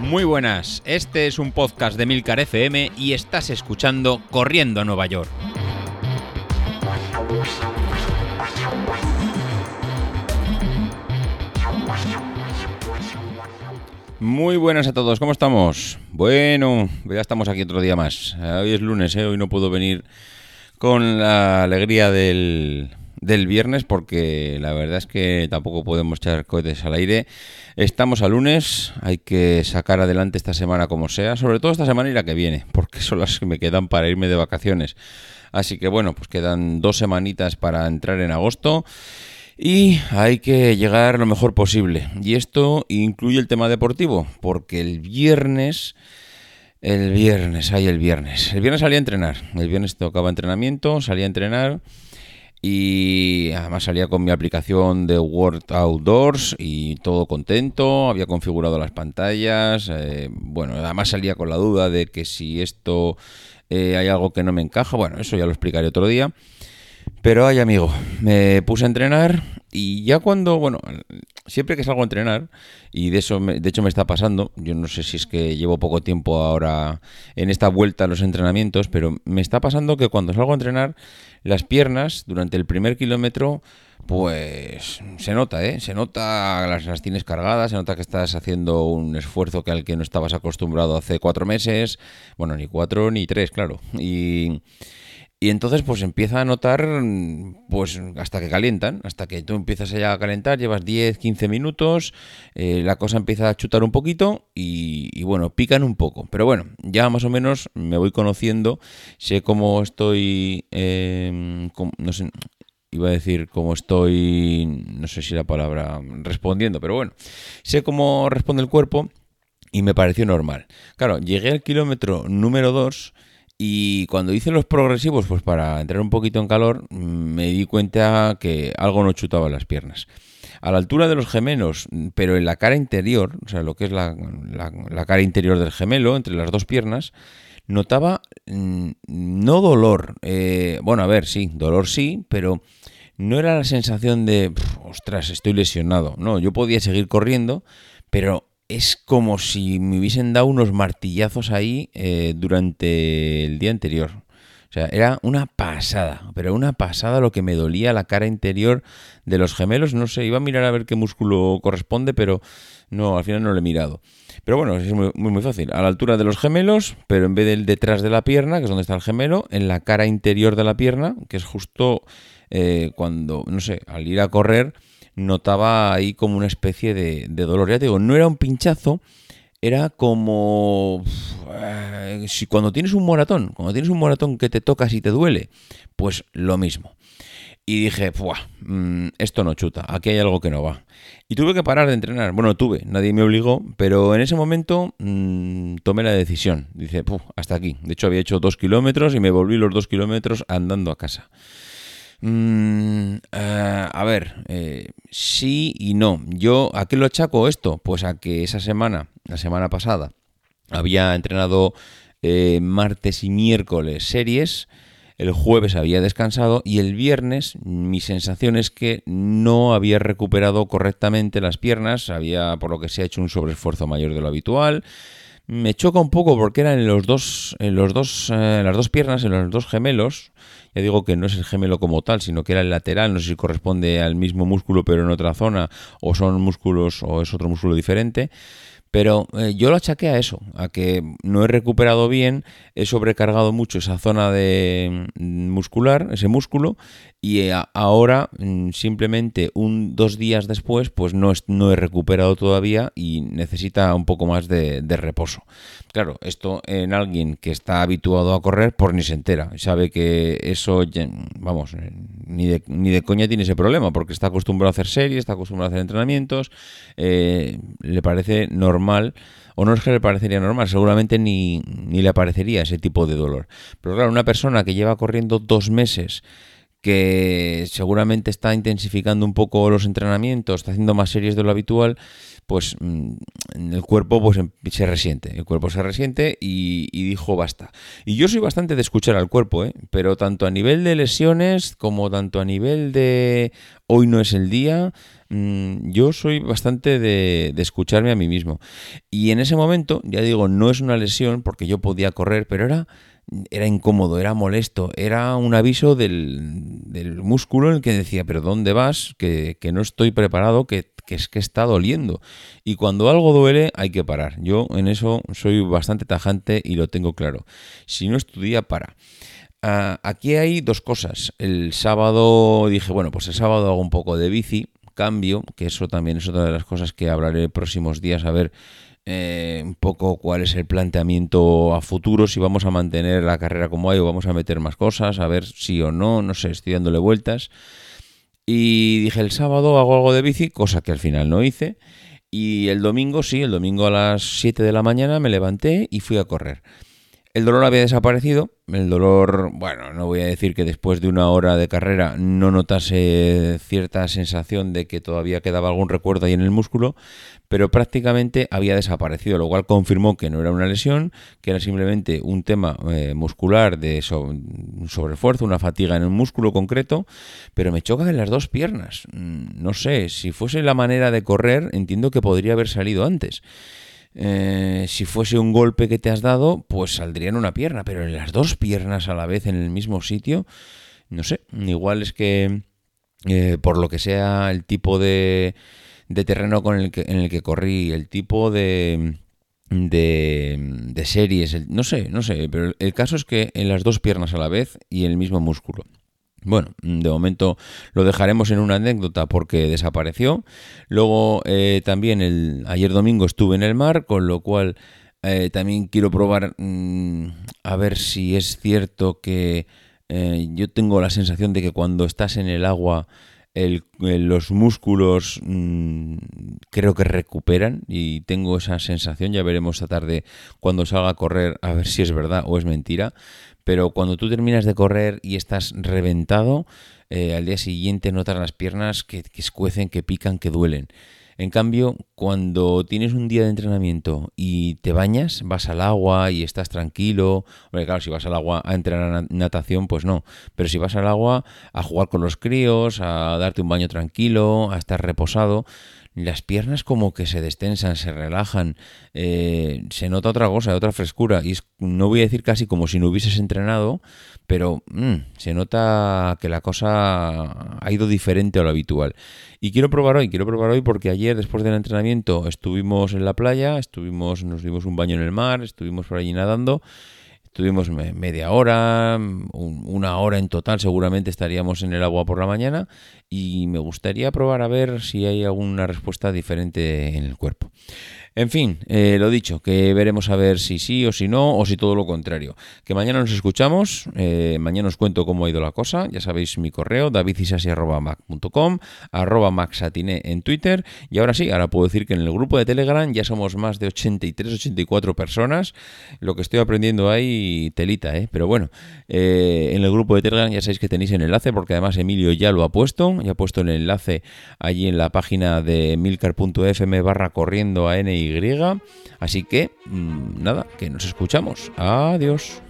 Muy buenas, este es un podcast de Milcar FM y estás escuchando Corriendo a Nueva York. Muy buenas a todos, ¿cómo estamos? Bueno, ya estamos aquí otro día más. Hoy es lunes, ¿eh? hoy no puedo venir con la alegría del, del viernes porque la verdad es que tampoco podemos echar cohetes al aire. Estamos a lunes, hay que sacar adelante esta semana como sea, sobre todo esta semana y la que viene, porque son las que me quedan para irme de vacaciones. Así que bueno, pues quedan dos semanitas para entrar en agosto. Y hay que llegar lo mejor posible. Y esto incluye el tema deportivo, porque el viernes el viernes, ay, el viernes. El viernes salí a entrenar. El viernes tocaba entrenamiento, salí a entrenar y además salía con mi aplicación de Word Outdoors y todo contento. Había configurado las pantallas. Eh, bueno, además salía con la duda de que si esto eh, hay algo que no me encaja. Bueno, eso ya lo explicaré otro día. Pero ay, amigo, me puse a entrenar y ya cuando, bueno, siempre que salgo a entrenar, y de eso, de hecho me está pasando, yo no sé si es que llevo poco tiempo ahora en esta vuelta a los entrenamientos, pero me está pasando que cuando salgo a entrenar, las piernas durante el primer kilómetro, pues se nota, ¿eh? Se nota, las, las tienes cargadas, se nota que estás haciendo un esfuerzo que al que no estabas acostumbrado hace cuatro meses, bueno, ni cuatro ni tres, claro, y... Y entonces pues empieza a notar pues hasta que calientan, hasta que tú empiezas ya a calentar, llevas 10, 15 minutos, eh, la cosa empieza a chutar un poquito y, bueno, pican un poco. Pero bueno, ya más o menos me voy conociendo, sé cómo estoy, eh, no sé, iba a decir cómo estoy, no sé si la palabra respondiendo, pero bueno, sé cómo responde el cuerpo y me pareció normal. Claro, llegué al kilómetro número 2 y cuando hice los progresivos, pues para entrar un poquito en calor, me di cuenta que algo no chutaba las piernas. A la altura de los gemelos, pero en la cara interior, o sea, lo que es la, cara interior del gemelo, entre las dos piernas, notaba mm, no dolor. Eh, bueno, a ver, sí, dolor sí, pero no era la sensación de, ostras, estoy lesionado. No, yo podía seguir corriendo, pero es como si me hubiesen dado unos martillazos ahí eh, durante el día anterior. O sea, era una pasada, pero una pasada lo que me dolía la cara interior de los gemelos. No sé, iba a mirar a ver qué músculo corresponde, pero no, al final no lo he mirado. Pero bueno, es muy, muy, fácil. A la altura de los gemelos, pero en vez del detrás de la pierna, que es donde está el gemelo, en la cara interior de la pierna, que es justo eh, cuando, no sé, al ir a correr, notaba ahí como una especie de, dolor. Ya te digo, no era un pinchazo, era como eh, si cuando tienes un moratón, cuando tienes un moratón que te tocas y te duele, pues lo mismo. Y dije, mm, esto no chuta, aquí hay algo que no va. Y tuve que parar de entrenar. Bueno, tuve, nadie me obligó, pero en ese momento mm, tomé la decisión. Dice, hasta aquí. De hecho, había hecho dos kilómetros y me volví los dos kilómetros andando a casa. Mm, eh, a ver, eh, sí y no. Yo, ¿a qué lo achaco esto? Pues a que esa semana, la semana pasada, había entrenado eh, martes y miércoles series. El jueves había descansado y el viernes mi sensación es que no había recuperado correctamente las piernas, había por lo que se ha hecho un sobreesfuerzo mayor de lo habitual. Me choca un poco porque eran en los dos, en los dos, en las dos piernas, en los dos gemelos, ya digo que no es el gemelo como tal, sino que era el lateral, no sé si corresponde al mismo músculo pero en otra zona, o son músculos o es otro músculo diferente. Pero eh, yo lo achaqué a eso, a que no he recuperado bien, he sobrecargado mucho esa zona de mm, muscular, ese músculo, y eh, ahora mm, simplemente un dos días después, pues no, no he recuperado todavía y necesita un poco más de, reposo. Claro, esto en alguien que está habituado a correr, por ni se entera, sabe que eso, vamos, ni de, ni de coña tiene ese problema, porque está acostumbrado a hacer series, está acostumbrado a hacer entrenamientos, le parece normal normal, o no es que le parecería normal, seguramente ni, ni le aparecería ese tipo de dolor. Pero claro, una persona que lleva corriendo dos meses, que seguramente está intensificando un poco los entrenamientos, está haciendo más series de lo habitual, pues mm, el cuerpo pues em, se resiente, el cuerpo se resiente y, dijo basta. Y yo soy bastante de escuchar al cuerpo, ¿eh? pero tanto a nivel de lesiones como tanto a nivel de hoy no es el día, mm, yo soy bastante de, de, escucharme a mí mismo. Y en ese momento, ya digo, no es una lesión porque yo podía correr, pero era era incómodo, era molesto, era un aviso del, músculo en el que decía, pero ¿dónde vas? Que, no estoy preparado, que, es que está doliendo. Y cuando algo duele hay que parar. Yo en eso soy bastante tajante y lo tengo claro. Si no estudia, para. Ah, aquí hay dos cosas. El sábado dije, bueno, pues el sábado hago un poco de bici, cambio, que eso también es otra de las cosas que hablaré próximos días, a ver eh, un poco cuál es el planteamiento a futuro, si vamos a mantener la carrera como hay o vamos a meter más cosas, a ver si o no, no sé, estoy dándole vueltas. Y dije el sábado hago algo de bici, cosa que al final no hice. Y el domingo, sí, el domingo a las 7 de la mañana me levanté y fui a correr. El dolor había desaparecido. El dolor, bueno, no voy a decir que después de una hora de carrera no notase cierta sensación de que todavía quedaba algún recuerdo ahí en el músculo, pero prácticamente había desaparecido, lo cual confirmó que no era una lesión, que era simplemente un tema eh, muscular de sobreesfuerzo, una fatiga en un músculo concreto, pero me choca en las dos piernas. Mm, no sé, si fuese la manera de correr, entiendo que podría haber salido antes. Eh, si fuese un golpe que te has dado, pues saldría en una pierna, pero en las dos piernas a la vez en el mismo sitio, no sé, igual es que eh, por lo que sea el tipo de, de terreno con el que, en el que corrí, el tipo de, de, de series, no sé, no sé, pero el caso es que en las dos piernas a la vez y el mismo músculo. Bueno, de momento lo dejaremos en una anécdota porque desapareció. Luego eh, también el, ayer domingo estuve en el mar, con lo cual eh, también quiero probar mm, a ver si es cierto que eh, yo tengo la sensación de que cuando estás en el agua los músculos mm, creo que recuperan y tengo esa sensación, ya veremos esta tarde cuando salga a correr a ver si es verdad o es mentira, pero cuando tú terminas de correr y estás reventado, eh, al día siguiente notas las piernas que, que escuecen, que pican, que duelen. En cambio, cuando tienes un día de entrenamiento y te bañas, vas al agua y estás tranquilo, claro, si vas al agua a entrenar natación, pues no, pero si vas al agua a jugar con los críos, a darte un baño tranquilo, a estar reposado, las piernas como que se destensan, se relajan, eh, se nota otra cosa, otra frescura. Y no voy a decir casi como si no hubieses entrenado, pero mm, se nota que la cosa ha ido diferente a lo habitual. Y quiero probar hoy, quiero probar hoy porque ayer después del entrenamiento estuvimos en la playa, estuvimos, nos dimos un baño en el mar, estuvimos por allí nadando Estuvimos media hora, una hora en total, seguramente estaríamos en el agua por la mañana y me gustaría probar a ver si hay alguna respuesta diferente en el cuerpo. En fin, eh, lo dicho, que veremos a ver si sí o si no, o si todo lo contrario. Que mañana nos escuchamos, eh, mañana os cuento cómo ha ido la cosa, ya sabéis mi correo, davidisasi.mac.com, arroba maxatine en Twitter, y ahora sí, ahora puedo decir que en el grupo de Telegram ya somos más de 83, 84 personas, lo que estoy aprendiendo ahí, telita, ¿eh? Pero bueno, eh, en el grupo de Telegram ya sabéis que tenéis el enlace, porque además Emilio ya lo ha puesto, ya ha puesto el enlace allí en la página de milcar.fm barra corriendo a Así que, mm, nada, que nos escuchamos. Adiós.